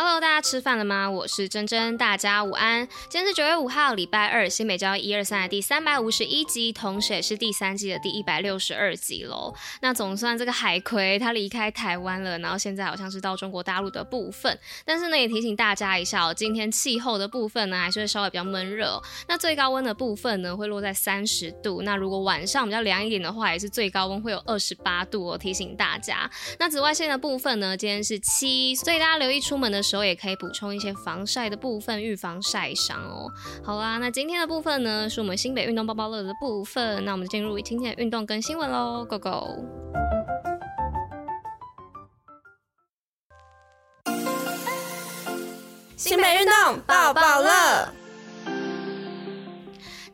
Hello，大家吃饭了吗？我是珍珍，大家午安。今天是九月五号，礼拜二，新北教育一二三的第三百五十一集，同时也是第三季的第一百六十二集喽。那总算这个海葵它离开台湾了，然后现在好像是到中国大陆的部分。但是呢，也提醒大家一下哦，今天气候的部分呢，还是会稍微比较闷热。那最高温的部分呢，会落在三十度。那如果晚上比较凉一点的话，也是最高温会有二十八度哦，提醒大家。那紫外线的部分呢，今天是七，所以大家留意出门的时候也可以补充一些防晒的部分，预防晒伤哦。好啦，那今天的部分呢，是我们新北运动包包乐的部分。那我们进入今天的运动跟新闻喽，Go Go！新北运动抱抱乐。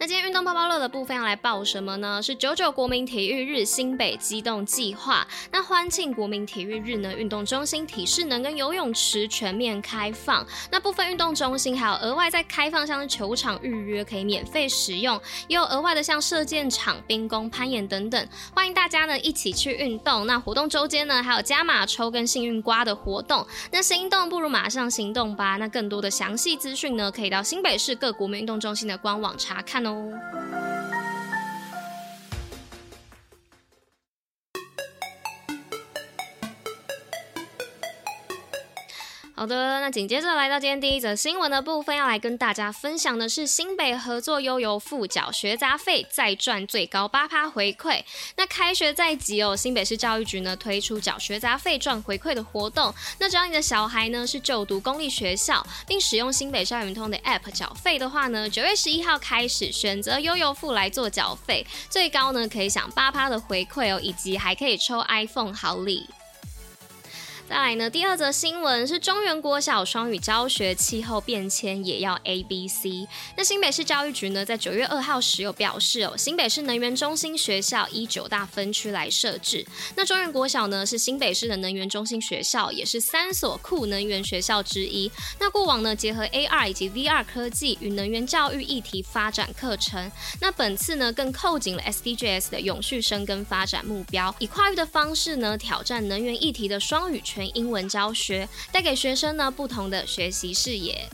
那今天运动报报乐的部分要来报什么呢？是九九国民体育日新北机动计划。那欢庆国民体育日呢，运动中心体适能跟游泳池全面开放。那部分运动中心还有额外在开放，像是球场预约可以免费使用，也有额外的像射箭场、冰宫、攀岩等等，欢迎大家呢一起去运动。那活动周间呢，还有加码抽跟幸运刮的活动。那心动不如马上行动吧！那更多的详细资讯呢，可以到新北市各国民运动中心的官网查看哦。Tchau! 好的，那紧接着来到今天第一则新闻的部分，要来跟大家分享的是新北合作悠游付缴学杂费再赚最高八趴回馈。那开学在即哦，新北市教育局呢推出缴学杂费赚回馈的活动。那只要你的小孩呢是就读公立学校，并使用新北校园通的 App 缴费的话呢，九月十一号开始选择悠游付来做缴费，最高呢可以享八趴的回馈哦，以及还可以抽 iPhone 好礼。再来呢，第二则新闻是中原国小双语教学，气候变迁也要 A B C。那新北市教育局呢，在九月二号时有表示哦，新北市能源中心学校依九大分区来设置。那中原国小呢，是新北市的能源中心学校，也是三所酷能源学校之一。那过往呢，结合 AR 以及 VR 科技与能源教育议题发展课程。那本次呢，更扣紧了 SDGs 的永续生根发展目标，以跨域的方式呢，挑战能源议题的双语全英文教学，带给学生呢不同的学习视野。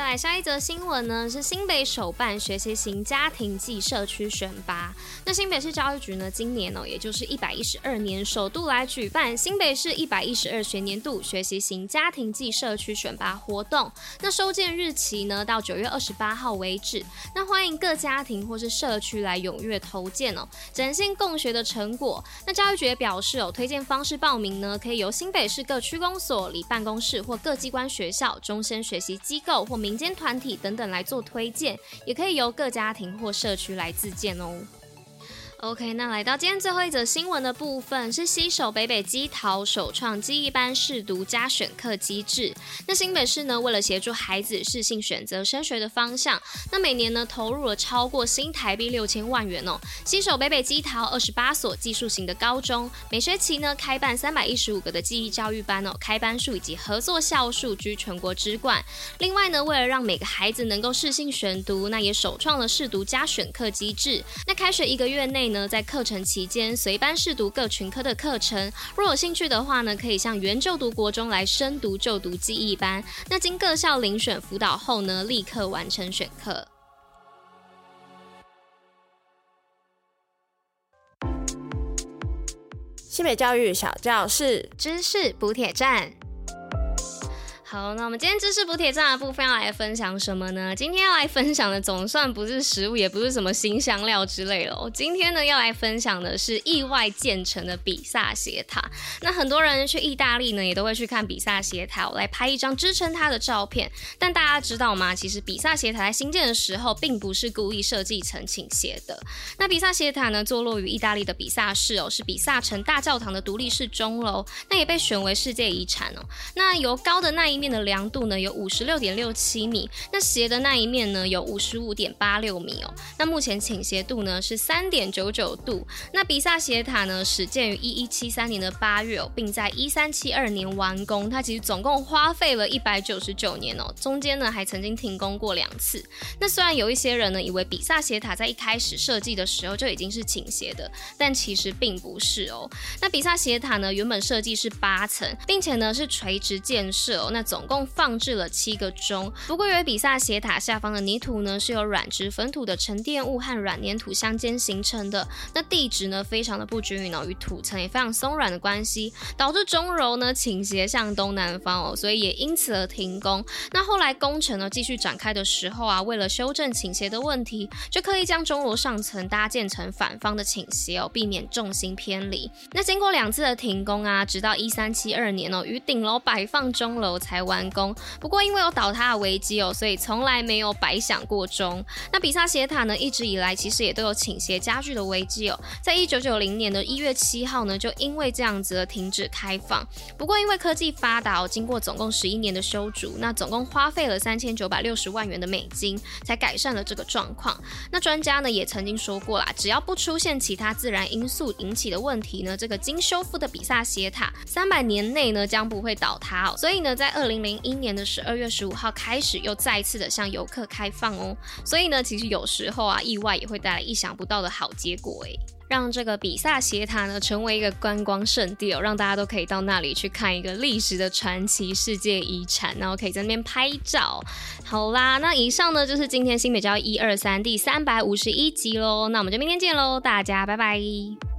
再来下一则新闻呢，是新北首办学习型家庭暨社区选拔。那新北市教育局呢，今年哦，也就是一百一十二年，首度来举办新北市一百一十二学年度学习型家庭暨社区选拔活动。那收件日期呢，到九月二十八号为止。那欢迎各家庭或是社区来踊跃投件哦，展现共学的成果。那教育局也表示哦，推荐方式报名呢，可以由新北市各区公所、里办公室或各机关学校、终身学习机构或民民间团体等等来做推荐，也可以由各家庭或社区来自荐哦。OK，那来到今天最后一则新闻的部分，是西手北北基桃首创记忆班试读加选课机制。那新北市呢，为了协助孩子适性选择升学的方向，那每年呢投入了超过新台币六千万元哦。西手北北基桃二十八所技术型的高中，每学期呢开办三百一十五个的记忆教育班哦，开班数以及合作校数居全国之冠。另外呢，为了让每个孩子能够适性选读，那也首创了试读加选课机制。那开学一个月内呢，在课程期间随班试读各群科的课程，若有兴趣的话呢，可以向原就读国中来深读就读记忆班。那经各校遴选辅导后呢，立刻完成选课。新北教育小教室，知识补铁站。好，那我们今天知识补铁站的部分要来分享什么呢？今天要来分享的总算不是食物，也不是什么新香料之类的哦。今天呢要来分享的是意外建成的比萨斜塔。那很多人去意大利呢，也都会去看比萨斜塔，我来拍一张支撑它的照片。但大家知道吗？其实比萨斜塔在兴建的时候，并不是故意设计成倾斜的。那比萨斜塔呢，坐落于意大利的比萨市哦，是比萨城大教堂的独立式钟楼，那也被选为世界遗产哦。那由高的那一面的量度呢有五十六点六七米，那斜的那一面呢有五十五点八六米哦。那目前倾斜度呢是三点九九度。那比萨斜塔呢始建于一一七三年的八月哦，并在一三七二年完工。它其实总共花费了一百九十九年哦，中间呢还曾经停工过两次。那虽然有一些人呢以为比萨斜塔在一开始设计的时候就已经是倾斜的，但其实并不是哦。那比萨斜塔呢原本设计是八层，并且呢是垂直建设哦。那总共放置了七个钟。不过，由于比萨斜塔下方的泥土呢是由软质粉土的沉淀物和软黏土相间形成的，那地质呢非常的不均匀哦，与土层也非常松软的关系，导致钟楼呢倾斜向东南方哦，所以也因此而停工。那后来工程呢继续展开的时候啊，为了修正倾斜的问题，就刻意将钟楼上层搭建成反方的倾斜哦，避免重心偏离。那经过两次的停工啊，直到一三七二年哦，与顶楼摆放钟楼才完工。不过因为有倒塌的危机哦，所以从来没有白响过钟。那比萨斜塔呢，一直以来其实也都有倾斜加剧的危机哦。在一九九零年的一月七号呢，就因为这样子而停止开放。不过因为科技发达哦，经过总共十一年的修筑，那总共花费了三千九百六十万元的美金，才改善了这个状况。那专家呢也曾经说过啦，只要不出现其他自然因素引起的问题呢，这个经修复的比萨斜塔三百年内呢将不会倒塌哦。所以呢，在二零零一年的十二月十五号开始，又再次的向游客开放哦。所以呢，其实有时候啊，意外也会带来意想不到的好结果诶，让这个比萨斜塔呢成为一个观光胜地哦，让大家都可以到那里去看一个历史的传奇世界遗产，然后可以在那边拍照。好啦，那以上呢就是今天新北教一二三第三百五十一集喽，那我们就明天见喽，大家拜拜。